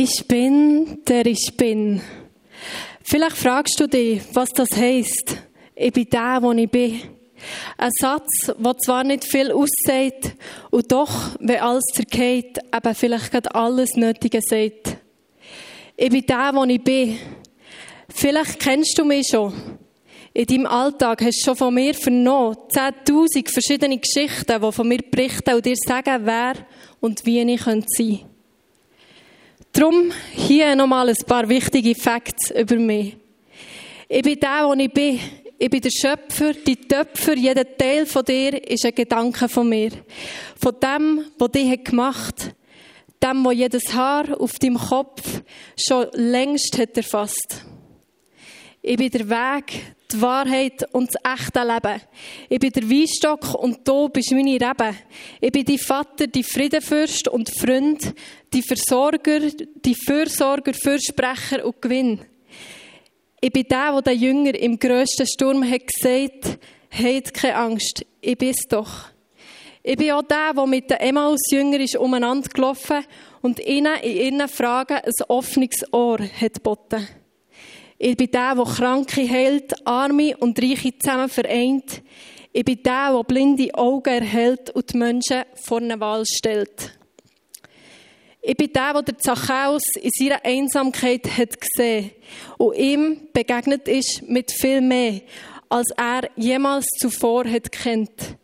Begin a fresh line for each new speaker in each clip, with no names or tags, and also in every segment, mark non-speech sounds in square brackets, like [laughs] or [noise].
Ich bin, der ich bin. Vielleicht fragst du dich, was das heißt. Ich bin der, wo ich bin. Ein Satz, der zwar nicht viel aussagt und doch, wenn alles zergeht, eben vielleicht gerade alles Nötige sagt. Ich bin der, wo ich bin. Vielleicht kennst du mich schon. In deinem Alltag hast du schon von mir vernommen, 10.000 verschiedene Geschichten, die von mir berichten und dir sagen, wer und wie ich sein könnte. Darum hier nochmal ein paar wichtige Facts über mich. Ich bin der, wo ich bin. Ich bin der Schöpfer, die Töpfer, jeder Teil von dir ist ein Gedanke von mir. Von dem, was dich gemacht hat. Dem, wo jedes Haar auf deinem Kopf schon längst hat erfasst. Ich bin der Weg, die Wahrheit und das echte Leben. Ich bin der Weinstock und du bist meine Rebe. Ich bin die Vater, die Friedenfürst und Freund, die Versorger, die Fürsorger, Fürsprecher und Gewinn. Ich bin der, der den Jünger im grössten Sturm hat gesagt, habt keine Angst, ich bin's doch. Ich bin auch der, der mit den Emmaus-Jüngern umeinander gelaufen und ihnen in ihren Fragen ein offenes Ohr hat geboten. Ich bin der, der Kranke heilt, Arme und Reiche zusammen vereint. Ich bin der, der blinde Augen erhält und die Menschen vor eine Wahl stellt. Ich bin der, der der Zachäus in seiner Einsamkeit hat gesehen und ihm begegnet ist mit viel mehr, als er jemals zuvor hat kennt.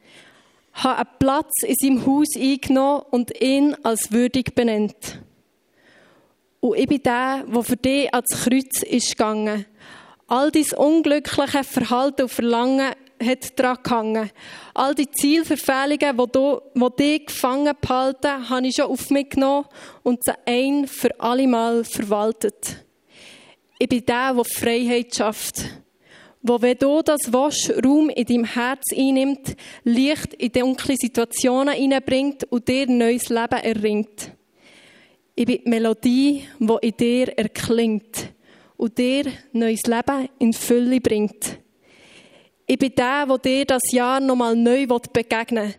Hat einen Platz in seinem Haus eingenommen und ihn als würdig benennt. Und ich bin der, der für dich ans Kreuz ist gegangen. All dein unglückliche Verhalten und Verlangen hat daran gehangen. All die Zielverfehlungen, die, die dich gefangen behalten, habe ich schon auf mich genommen und sie ein für alle Mal verwaltet. Ich bin der, der Freiheit schafft. Wo, wenn du das Wasch Raum in deinem Herz einnimmt, Licht in dunkle Situationen hineinbringt und dir neues Leben erringt. Ich bin die Melodie, die in dir erklingt und dir neues Leben in Fülle bringt. Ich bin der, der dir das Jahr nochmal neu begegnen will.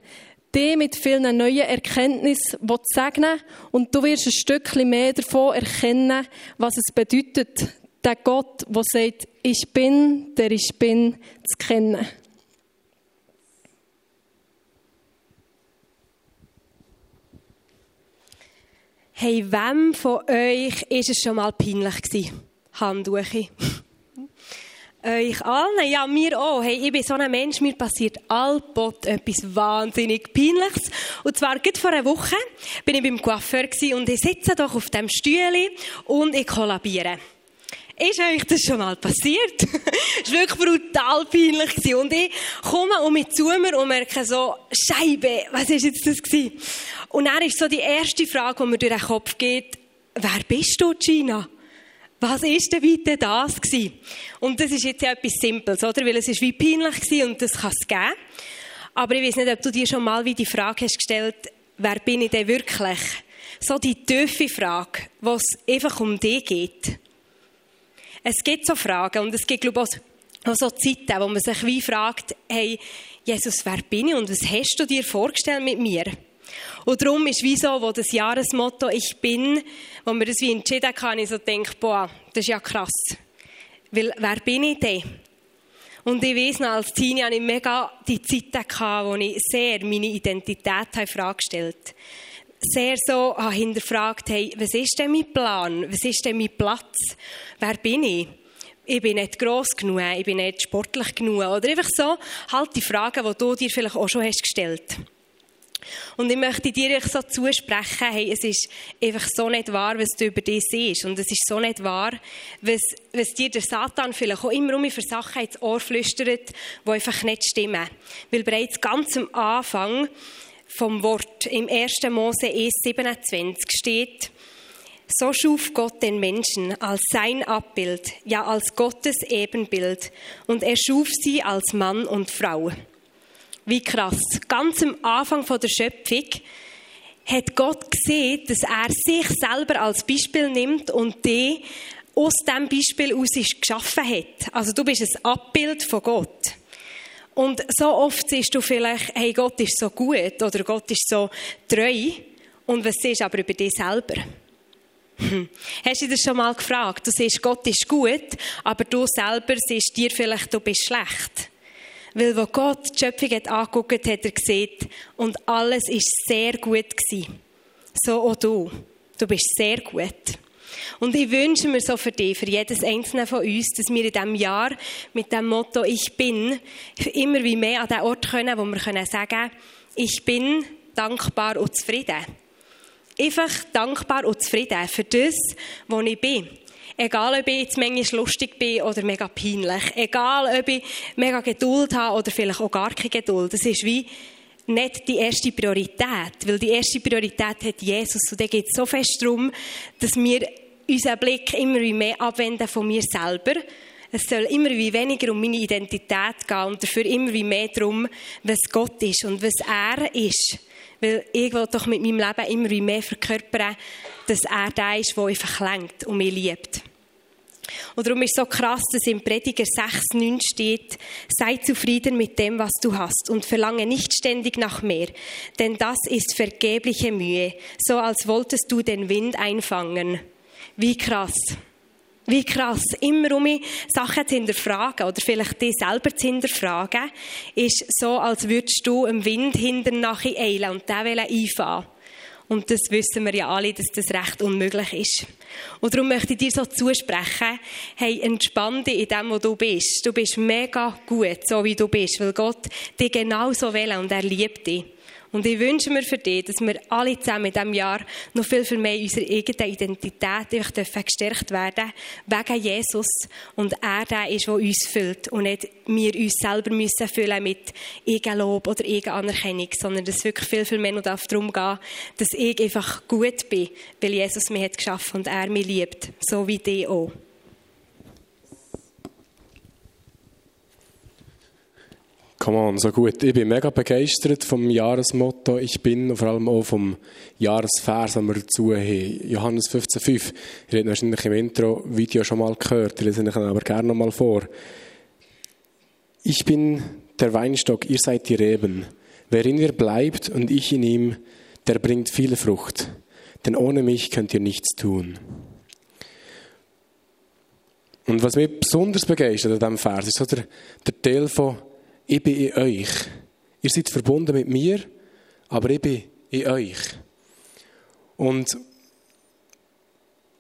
Dir mit vielen neuen Erkenntnissen segnen und du wirst ein Stückchen mehr davon erkennen, was es bedeutet, der Gott, der sagt, ich bin, der ich bin, zu kennen.
Hey, wem von euch ist es schon mal peinlich gewesen? Hand hoch. [laughs] euch allen, ja, mir auch. Hey, ich bin so ein Mensch, mir passiert allbot etwas wahnsinnig Peinliches. Und zwar, gerade vor einer Woche bin ich beim Coiffeur und ich sitze doch auf dem Stühle und ich kollabiere. Ist euch das schon mal passiert? [laughs] Es war wirklich brutal peinlich. Und ich komme um mich zu mir und merke so, Scheibe, was ist jetzt das gewesen? Und dann ist so die erste Frage, die mir durch den Kopf geht, wer bist du, Gina? Was ist denn bitte das gewesen? Und das ist jetzt etwas Simples, oder? Weil es ist wie peinlich gewesen und das kann es geben. Aber ich weiß nicht, ob du dir schon mal wie die Frage hast gestellt, wer bin ich denn wirklich? So die tiefe Frage, wo es einfach um dich geht. Es gibt so Fragen und es gibt, glaube ich, auch so Zeiten, wo man sich wie fragt, hey, Jesus, wer bin ich und was hast du dir vorgestellt mit mir? Und darum ist wie so, wo das Jahresmotto «Ich bin», wo man das wie entschieden kann, ich so denke, boah, das ist ja krass. Weil, wer bin ich denn? Und ich weiss noch, als Teenie hatte ich mega die Zeiten, wo ich sehr meine Identität in Frage gestellt habe sehr so ah, hinterfragt, hey, was ist denn mein Plan? Was ist denn mein Platz? Wer bin ich? Ich bin nicht gross genug, ich bin nicht sportlich genug. Oder einfach so halt die Fragen, die du dir vielleicht auch schon hast gestellt und ich möchte dir so zusprechen, hey, es ist einfach so nicht wahr, was du über dich siehst. Und es ist so nicht wahr, was, was dir der Satan vielleicht auch immer um für Sachen ins Ohr flüstert, die einfach nicht stimmen. Weil bereits ganz am Anfang vom Wort im 1. Mose 1, 27 steht, so schuf Gott den Menschen als sein Abbild, ja als Gottes Ebenbild, und er schuf sie als Mann und Frau. Wie krass. Ganz am Anfang der Schöpfung hat Gott gesehen, dass er sich selber als Beispiel nimmt und die aus dem Beispiel aus geschaffen hat. Also du bist ein Abbild von Gott. Und so oft siehst du vielleicht, hey, Gott ist so gut oder Gott ist so treu. Und was siehst du aber über dich selber? Hast du dich das schon mal gefragt? Du siehst, Gott ist gut, aber du selber siehst dir vielleicht, du bist schlecht. Weil wo Gott die Schöpfung hat angeguckt, hat er gesehen, und alles ist sehr gut gewesen. So auch du. Du bist sehr gut. Und ich wünsche mir so für dich, für jedes einzelne von uns, dass wir in diesem Jahr mit dem Motto Ich bin immer wie mehr an den Ort können, wo wir können sagen ich bin dankbar und zufrieden. Einfach dankbar und zufrieden für das, wo ich bin. Egal, ob ich jetzt manchmal lustig bin oder mega peinlich. Egal, ob ich mega Geduld habe oder vielleicht auch gar keine Geduld. Das ist wie nicht die erste Priorität. Weil die erste Priorität hat Jesus. Und da geht so fest darum, dass wir unseren Blick immer mehr abwenden von mir selber. Es soll immer wie weniger um meine Identität gehen und dafür immer wie mehr darum, was Gott ist und was er ist. Weil ich will doch mit meinem Leben immer mehr verkörpern, dass er der ist, der einfach lenkt und mich liebt. Und darum ist es so krass, dass im Prediger 6,9 steht, sei zufrieden mit dem, was du hast und verlange nicht ständig nach mehr, denn das ist vergebliche Mühe, so als wolltest du den Wind einfangen. Wie krass. Wie krass. Immer um mich Sachen zu hinterfragen oder vielleicht dich selber zu hinterfragen, ist so, als würdest du im Wind hinten nachher eilen und den einfahren und das wissen wir ja alle, dass das recht unmöglich ist. Und darum möchte ich dir so zusprechen, hey, entspann dich in dem, wo du bist. Du bist mega gut, so wie du bist, weil Gott dich genauso will und er liebt dich. Und ich wünsche mir für dich, dass wir alle zusammen in diesem Jahr noch viel, viel mehr unserer eigenen Identität gestärkt werden wegen Jesus. Und er der ist, der uns füllt. Und nicht wir uns selber müssen füllen mit Eigenlob oder Eigenanerkennung, sondern dass es wirklich viel, viel mehr noch darum geht, dass ich einfach gut bin, weil Jesus mich hat geschaffen und er mich liebt. So wie dich auch.
Come on, so gut. Ich bin mega begeistert vom Jahresmotto. Ich bin und vor allem auch vom Jahresvers, den wir dazu haben. Johannes 15,5. Ihr habt wahrscheinlich im Intro-Video schon mal gehört. Ich lese ihn aber gerne noch mal vor. Ich bin der Weinstock, ihr seid die Reben. Wer in mir bleibt und ich in ihm, der bringt viele Frucht. Denn ohne mich könnt ihr nichts tun. Und was mich besonders begeistert an diesem Vers ist so der, der Teil von ich bin in euch. Ihr seid verbunden mit mir, aber ich bin in euch. Und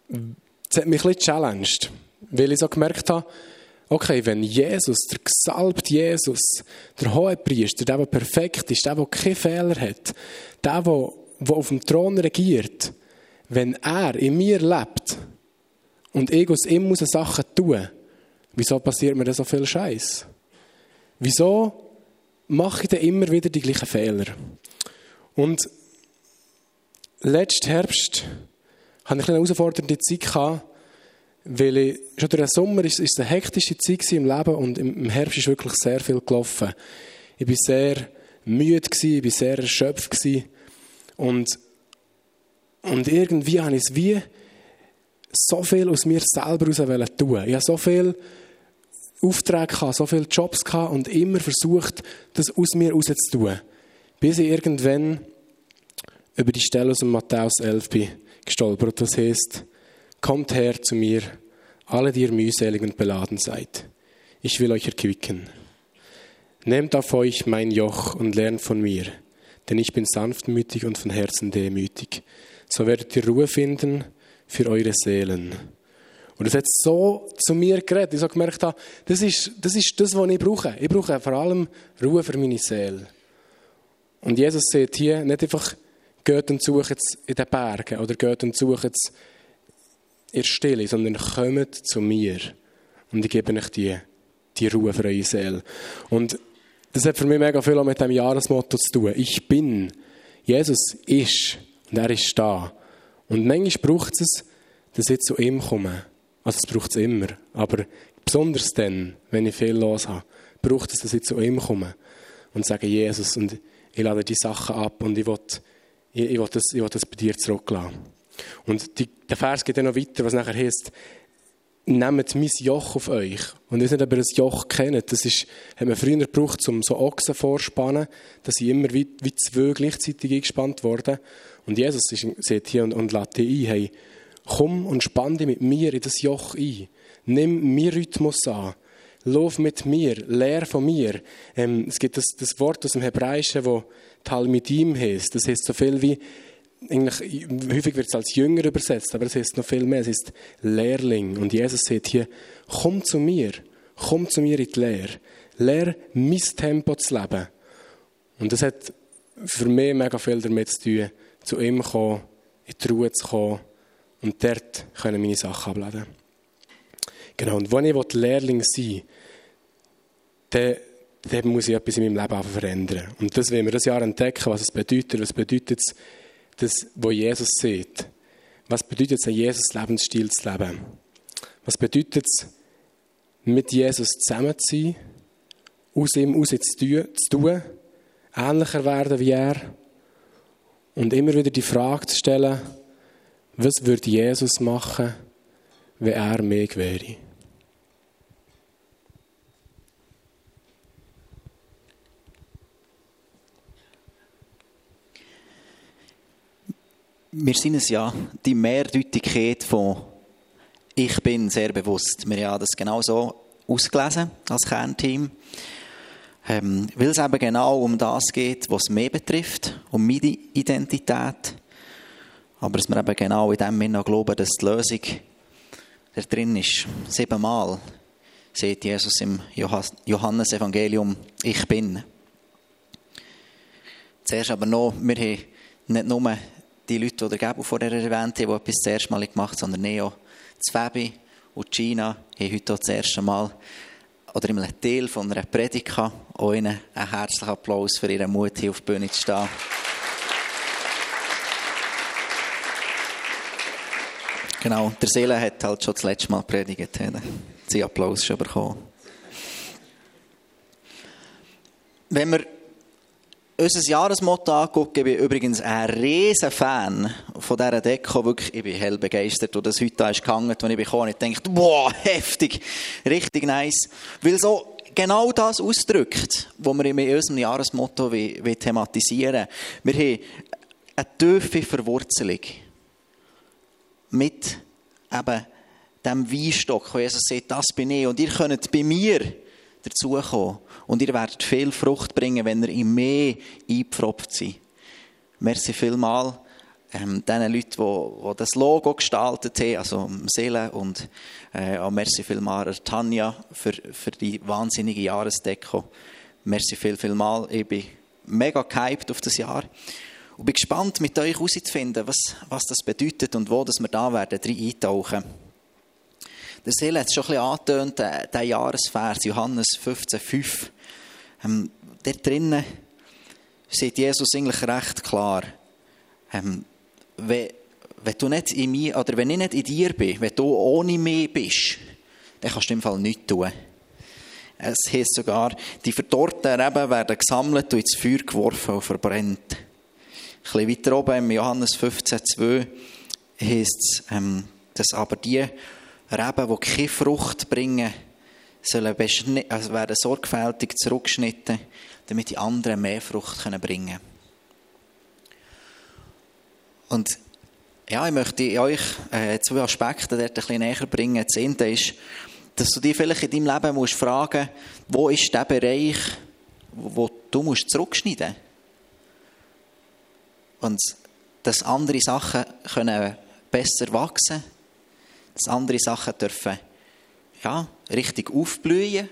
das hat mich ein bisschen challenged, weil ich so gemerkt habe, okay, wenn Jesus, der gesalbte Jesus, der hohe Priester, der, der perfekt ist, der, der keine Fehler hat, der, der, der auf dem Thron regiert, wenn er in mir lebt und ich aus ihm Sachen tun, wieso passiert mir dann so viel Scheiß? Wieso mache ich denn immer wieder die gleichen Fehler? Und letzten Herbst hatte ich eine herausfordernde Zeit gehabt, weil ich, schon durch den Sommer ist, ist eine hektische Zeit im Leben und im Herbst ist wirklich sehr viel gelaufen. Ich war sehr müde, ich war sehr erschöpft und, und irgendwie habe ich es wie so viel aus mir selber heraus tun. Ich habe so viel Aufträge gehabt, so viele Jobs gehabt und immer versucht, das aus mir rauszutun. Bis ich irgendwann über die Stelle aus dem Matthäus 11 bin gestolpert. Das heißt, kommt her zu mir, alle, die ihr mühselig und beladen seid. Ich will euch erquicken. Nehmt auf euch mein Joch und lernt von mir, denn ich bin sanftmütig und von Herzen demütig. So werdet ihr Ruhe finden für eure Seelen. Und es hat so zu mir geredet. Ich so gemerkt habe, das ist, das ist das, was ich brauche. Ich brauche vor allem Ruhe für meine Seele. Und Jesus sagt hier nicht einfach, geht und sucht es in den Bergen oder geht und sucht es in der Stille, sondern kommt zu mir. Und ich gebe euch die, die Ruhe für eure Seele. Und das hat für mich mega viel auch mit dem Jahresmotto zu tun. Ich bin. Jesus ist. Und er ist da. Und manchmal braucht es, dass ich zu ihm komme. Also es braucht es immer. Aber besonders dann, wenn ich viel los habe, braucht es, dass ich zu ihm komme und sage, Jesus, und ich lade die Sachen ab und ich will, ich, ich will, das, ich will das bei dir zurücklassen. Und die, der Vers geht dann noch weiter, was nachher heißt, nehmt mein Joch auf euch. Und weiß nicht, ob ihr das Joch kennt. Das ist, hat man früher gebraucht, um so Ochsen vorspannen. Da sind immer wie, wie zwei gleichzeitig eingespannt worden. Und Jesus ist, sieht hier und, und lädt die ein, hey, Komm und spann dich mit mir in das Joch ein. Nimm mir Rhythmus an. Lauf mit mir, lehr von mir. Ähm, es gibt das, das Wort aus dem Hebräischen, wo Talmidim heißt. Das heißt so viel wie, eigentlich, häufig wird es als Jünger übersetzt, aber es heißt noch viel mehr. Es ist Lehrling. Und Jesus sagt hier, komm zu mir. Komm zu mir in die Lehre. Lehr mein Tempo zu leben. Und das hat für mich mega viel damit zu tun, zu ihm zu kommen, in die Ruhe zu kommen und dort können meine Sachen abladen. Genau, und wenn ich Lehrling sein will, dann, dann muss ich etwas in meinem Leben verändern. Und das wollen wir das Jahr entdecken, was es bedeutet. Was bedeutet es, das, was Jesus sieht? Was bedeutet es, einen Jesus-Lebensstil zu leben? Was bedeutet es, mit Jesus zusammen zu sein, aus ihm raus zu tun, ähnlicher werden wie er und immer wieder die Frage zu stellen, was würde Jesus machen, wenn er mich wäre?
Wir sind es ja die Mehrdeutigkeit von ich bin sehr bewusst. Wir haben das genau so ausgelesen als Kernteam. Ähm, weil es eben genau um das geht, was mehr betrifft, um meine Identität. Aber dass wir eben genau in dem Sinne glauben, dass die Lösung da drin ist. Siebenmal sieht Jesus im Johannesevangelium, ich bin. Zuerst aber noch, wir haben nicht nur die Leute, die der Gabo vorher erwähnt haben, die etwas das erste Mal gemacht haben, sondern Neo, Fabi und Gina haben heute das erste Mal oder einem Teil von einer Predigt auch ihnen einen herzlichen Applaus für ihren Mut, hier auf der Bühne zu stehen. Genau, der Seele hat halt schon das letzte Mal predigt. Sie Applaus schon bekommen. Wenn wir unser Jahresmotto angucken, bin ich übrigens ein riesen Fan von dieser Deko. Wirklich, ich bin hell begeistert, wo das heute ist gehangen, als ich bekommen Ich dachte, wow, heftig, richtig nice. Weil so genau das ausdrückt, was wir in unserem Jahresmotto thematisieren Wir haben eine tiefe Verwurzelung mit eben dem Weinstock, wo Jesus sagt, das bin ich. Und ihr könnt bei mir dazukommen. Und ihr werdet viel Frucht bringen, wenn ihr in mehr eingepfropft seid. Merci vielmal ähm, den Leuten, die, die, das Logo gestaltet haben, also Seele und äh, auch merci vielmal Tanja für, für die wahnsinnige Jahresdeko. Merci viel, vielmal. Ich bin mega gehypt auf das Jahr und bin gespannt, mit euch herauszufinden, was, was das bedeutet und wo dass wir da werden, drin eintauchen. Der Seele hat es schon ein bisschen angetönt, der, der Jahresvers, Johannes 15,5. Ähm, dort drinnen sieht Jesus eigentlich recht klar, ähm, wenn, wenn, du nicht in mir, oder wenn ich nicht in dir bin, wenn du ohne mich bist, dann kannst du im Fall nichts tun. Es heißt sogar, die verdorrten Reben werden gesammelt und ins Feuer geworfen und verbrennt. Bisschen weiter oben im Johannes 15,2 heißt es, dass aber die Reben, die keine Frucht bringen, sollen also werden sorgfältig zurückgeschnitten, damit die anderen mehr Frucht bringen können. Und ja, ich möchte euch äh, zwei Aspekte dort ein bisschen näher bringen. Das eine ist, dass du dich vielleicht in deinem Leben musst fragen wo ist der Bereich, wo du musst zurückschneiden musst. Und dass andere Sachen können besser wachsen können dass andere Sachen dürfen ja, richtig aufblühen.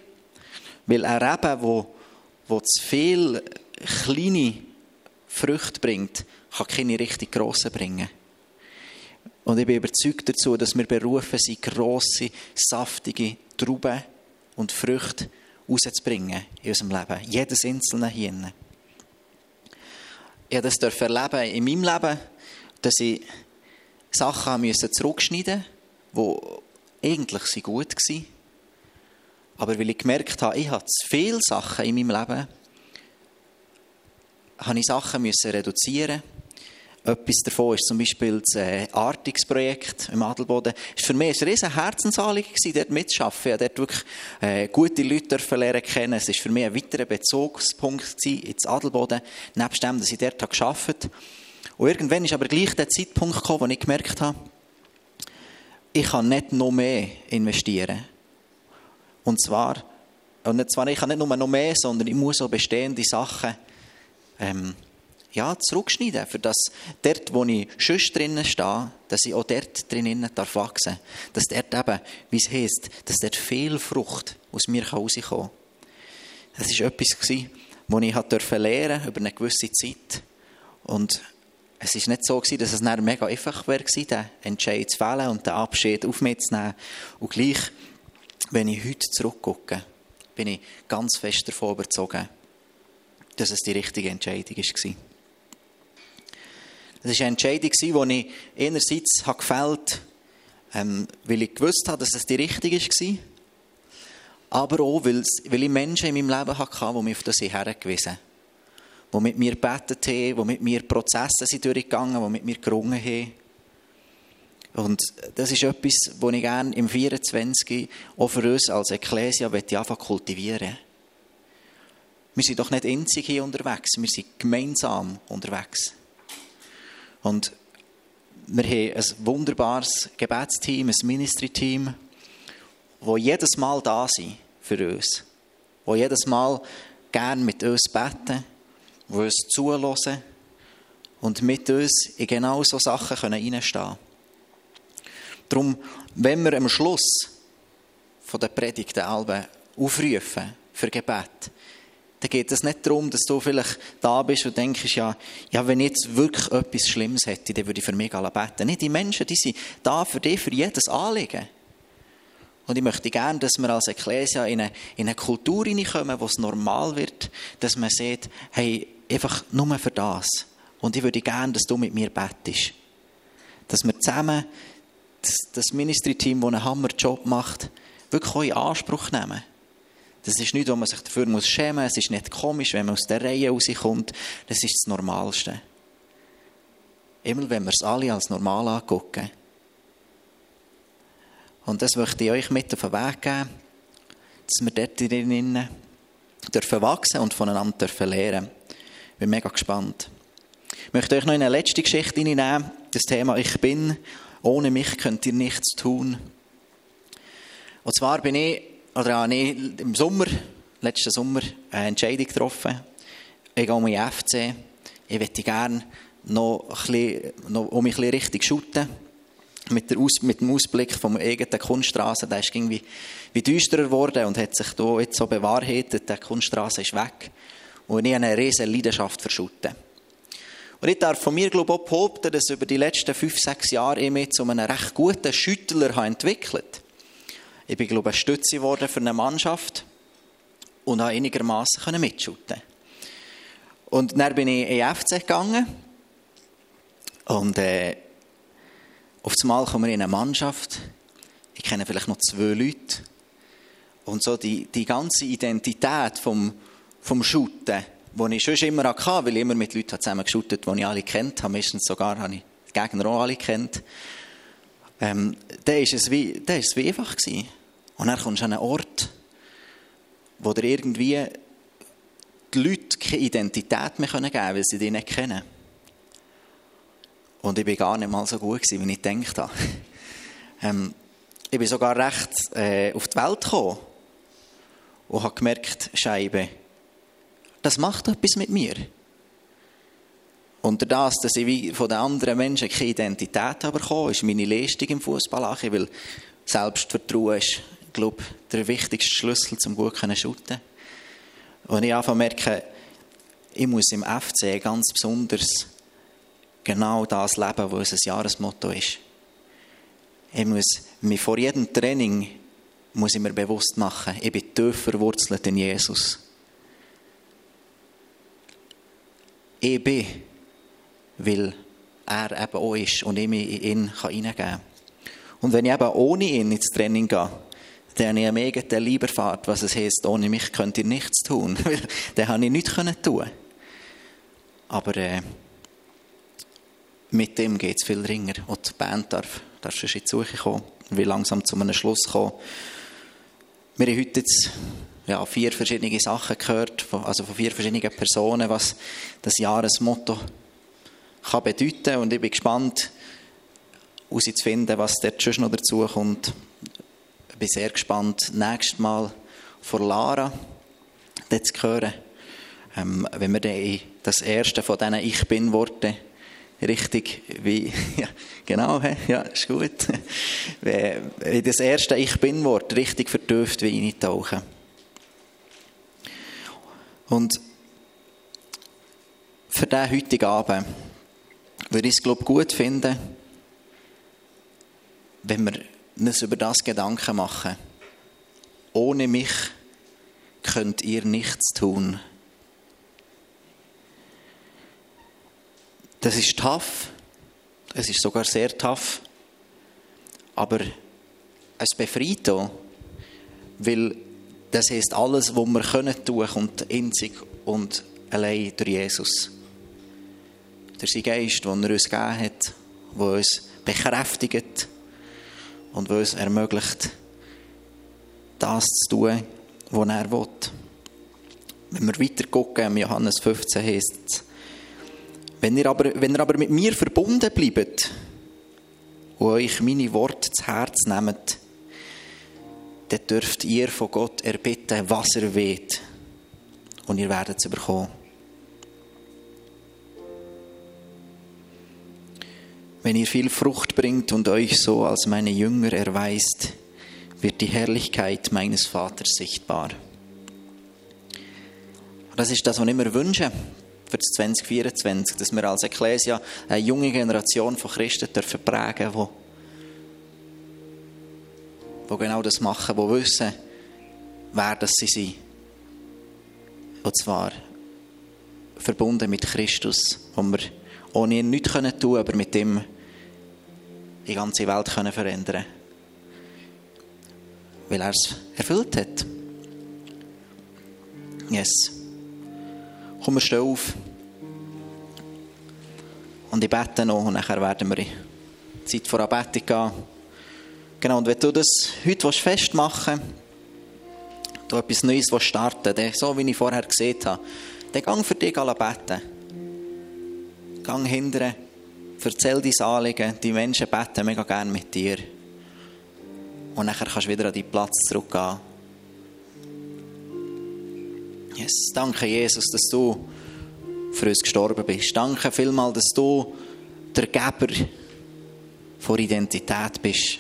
Weil ein Reben, wo, wo zu viel kleine Früchte bringt, kann keine richtig grossen bringen. Und ich bin überzeugt dazu, dass wir berufen sind, grosse, saftige Trauben und Früchte rauszubringen in unserem Leben. Jedes einzelne hier. Ich durfte das erleben in meinem Leben, dass ich Sachen zurückschneiden musste, die eigentlich gut waren. Aber weil ich gemerkt habe, ich habe zu viele Sachen in meinem Leben, habe ich Sachen müssen reduzieren etwas davon ist zum Beispiel das äh, Artungsprojekt im Adelboden. War für mich ein riesen Herzensanliegen, dort mitzuarbeiten. Ich dort wirklich äh, gute Leute lernen kennen. Es war für mich ein weiterer Bezugspunkt ins Adelboden, nebst dem, dass ich dort gearbeitet. Und irgendwann ist aber gleich der Zeitpunkt gekommen, wo ich gemerkt habe, ich kann nicht noch mehr investieren. Und zwar, und zwar ich kann nicht nur noch mehr, sondern ich muss auch bestehende Sachen ähm, ja, zurückschneiden, für das dort, wo ich sonst drinnen stehe, dass ich auch dort drinnen darf wachsen Dass dort eben, wie es heisst, dass dort viel Frucht aus mir rauskommen kann. Das war etwas, das ich lernen durfte über eine gewisse Zeit. Und es war nicht so, dass es dann mega einfach wäre, den Entscheid zu fällen und den Abschied auf mich zu nehmen. Und gleich, wenn ich heute zurückgucke, bin ich ganz fest davon überzeugt, dass es die richtige Entscheidung war. Es war eine Entscheidung, die ich einerseits gefällt habe, ähm, weil ich gewusst habe, dass es die richtige war, aber auch, weil, ich Menschen in meinem Leben hatte, die mich auf das hingewiesen haben. Die mit mir gebetet haben, die mit mir Prozesse sind durchgegangen die mit mir gerungen haben. Und das ist etwas, das ich gerne im 24 auch für uns als Ekklesia anfangen kultivieren Wir sind doch nicht einzig hier unterwegs, wir sind gemeinsam unterwegs. Und wir haben ein wunderbares Gebetsteam, ein Ministry-Team, wo jedes Mal da sind für uns. Wo jedes Mal gern mit uns beten, wo uns zulassen und mit uns in genau so Sachen reinstehen können. Darum, wenn wir am Schluss von der Predigt aufrufen für Gebet, dann geht es nicht darum, dass du vielleicht da bist und denkst, ja, ja, wenn ich jetzt wirklich etwas Schlimmes hätte, dann würde ich für mich alle beten. Nicht, die Menschen, die sind da für dich, für jedes Anliegen. Und ich möchte gerne, dass wir als Ekklesia in eine, in eine Kultur hineinkommen, wo es normal wird, dass man sieht, hey, einfach nur für das. Und ich würde gerne, dass du mit mir bettest. Dass wir zusammen das, das Ministry-Team, das einen Hammerjob macht, wirklich in Anspruch nehmen. Das ist nicht, wo man sich dafür muss schämen muss. Es ist nicht komisch, wenn man aus der Reihe rauskommt. Das ist das Normalste. Immer wenn wir es alle als normal angucken. Und das möchte ich euch mit auf den Weg geben, dass wir dort drinnen dürfen wachsen und voneinander dürfen lernen. Ich bin mega gespannt. Ich möchte euch noch in eine letzte Geschichte hineinnehmen. Das Thema Ich bin. Ohne mich könnt ihr nichts tun. Und zwar bin ich oder habe ich im Sommer, letzten Sommer, eine Entscheidung getroffen. Ich gehe um die FC. Ich möchte gerne noch, ein bisschen, noch um mich richtig shooten. Mit, Aus, mit dem Ausblick vom eigenen Kunststraße, der ist irgendwie wie düsterer geworden und hat sich da jetzt so bewahrheitet. Die Kunststraße ist weg. Und ich habe eine riesige Leidenschaft für Shooten. Und ich darf von mir, glaube ich, auch behaupten, dass über die letzten fünf, sechs Jahre ich mich zu einem recht guten Schüttler entwickelt habe. Ich bin, glaube ich, Stütze geworden für eine Mannschaft und habe einigermaßen mitschuten. Und dann bin ich in den FC gegangen und äh, auf einmal kommen wir in eine Mannschaft. Ich kenne vielleicht noch zwei Leute. Und so die, die ganze Identität vom, vom Shooten, die ich schon immer hatte, weil ich immer mit Leuten zusammen geshootet die ich alle kennt habe, meistens sogar habe ich die Gegner auch alle kennt, ähm, da war es wie, da ist es wie einfach. Gewesen. Und dann kommst du an einen Ort, wo dir irgendwie die Leute keine Identität mehr geben können, weil sie dich nicht kennen. Und ich war gar nicht mal so gut, wie ich gedacht habe. [laughs] ähm, ich bin sogar recht äh, auf die Welt gekommen und habe gemerkt, Scheibe, das macht etwas mit mir. Unter das, dass ich von den anderen Menschen keine Identität bekommen ist meine Leistung im Fußball weil Selbstvertrauen ist, glaube der wichtigste Schlüssel zum gut zu shooten. Und ich einfach merke, ich muss im FC ganz besonders genau das leben, was unser Jahresmotto ist. Ich muss mich vor jedem Training muss ich mir bewusst machen, ich bin tief verwurzelt in Jesus. Ich bin weil er eben auch ist und ich mich in ihn hineingeben kann. Und wenn ich eben ohne ihn ins Training gehe, dann habe ich am eigenen Lieberfahrt, was es heisst, ohne mich könnt ihr nichts tun. [laughs] dann habe ich nichts tun Aber äh, mit dem geht es viel ringer. Und die Band darf, darf schon in die Suche kommen will langsam zu einem Schluss kommen. Wir haben heute jetzt ja, vier verschiedene Sachen gehört, also von vier verschiedenen Personen, was das Jahresmotto kann bedeuten. Und ich bin gespannt herauszufinden, was dort noch dazu kommt. Ich bin sehr gespannt, nächstes Mal von Lara dort zu hören, ähm, wenn wir dann das erste von diesen Ich Bin-Worten richtig wie, [laughs] ja, genau, ja, ist gut. [laughs] Wie das erste Ich Bin-Wort richtig vertieft wie eintauchen. Und für diesen heutigen Abend würde ich es, glaube gut finden, wenn wir uns über das Gedanken machen. Ohne mich könnt ihr nichts tun. Das ist tough. Es ist sogar sehr tough. Aber es befreit auch. Weil das heißt, alles, was wir können tun, kommt einzig und allein durch Jesus. Durch seinen Geist, den er uns gegeben hat, der uns bekräftigt und uns ermöglicht, das zu tun, was er will. Wenn wir weiter gucken, im Johannes 15 heißt es, wenn ihr, aber, wenn ihr aber mit mir verbunden bleibt und euch meine Worte zu Herz nehmt, dann dürft ihr von Gott erbitten, was er will. Und ihr werdet es bekommen. Wenn ihr viel Frucht bringt und euch so als meine Jünger erweist, wird die Herrlichkeit meines Vaters sichtbar. Das ist das, was ich mir wünsche, für das 2024, dass wir als Ekklesia eine junge Generation von Christen dürfen prägen dürfen, die genau das machen, die wissen, wer das sie sind. Und zwar verbunden mit Christus, wo wir ohne ihn nichts tun können, aber mit ihm die ganze Welt können verändern. Weil er es erfüllt hat. Yes. Komm, wir stehen auf. Und ich bete noch und nachher werden wir in die Zeit vor Anbetung gehen. Genau, und wenn du das heute festmachen willst, du etwas Neues starten willst, so wie ich vorher gesehen habe, dann gang für dich beten. Gang hinterher, erzähl dein Anliegen, die Menschen beten mega gerne mit dir. Und nachher kannst du wieder an deinen Platz zurückgehen. Yes. Danke, Jesus, dass du für uns gestorben bist. Danke vielmals, dass du der Geber von Identität bist.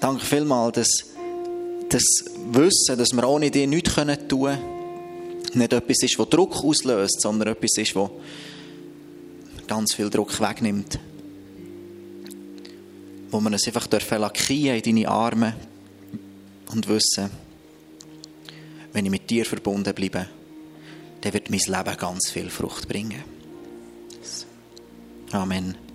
Danke vielmals, dass das Wissen, dass wir ohne dich nichts tun können, nicht etwas ist, das Druck auslöst, sondern etwas ist, das ganz viel Druck wegnimmt. Wo wir uns einfach lackieren in deine Arme und wissen, wenn ich mit dir verbunden bleibe, dann wird mein Leben ganz viel Frucht bringen. Amen.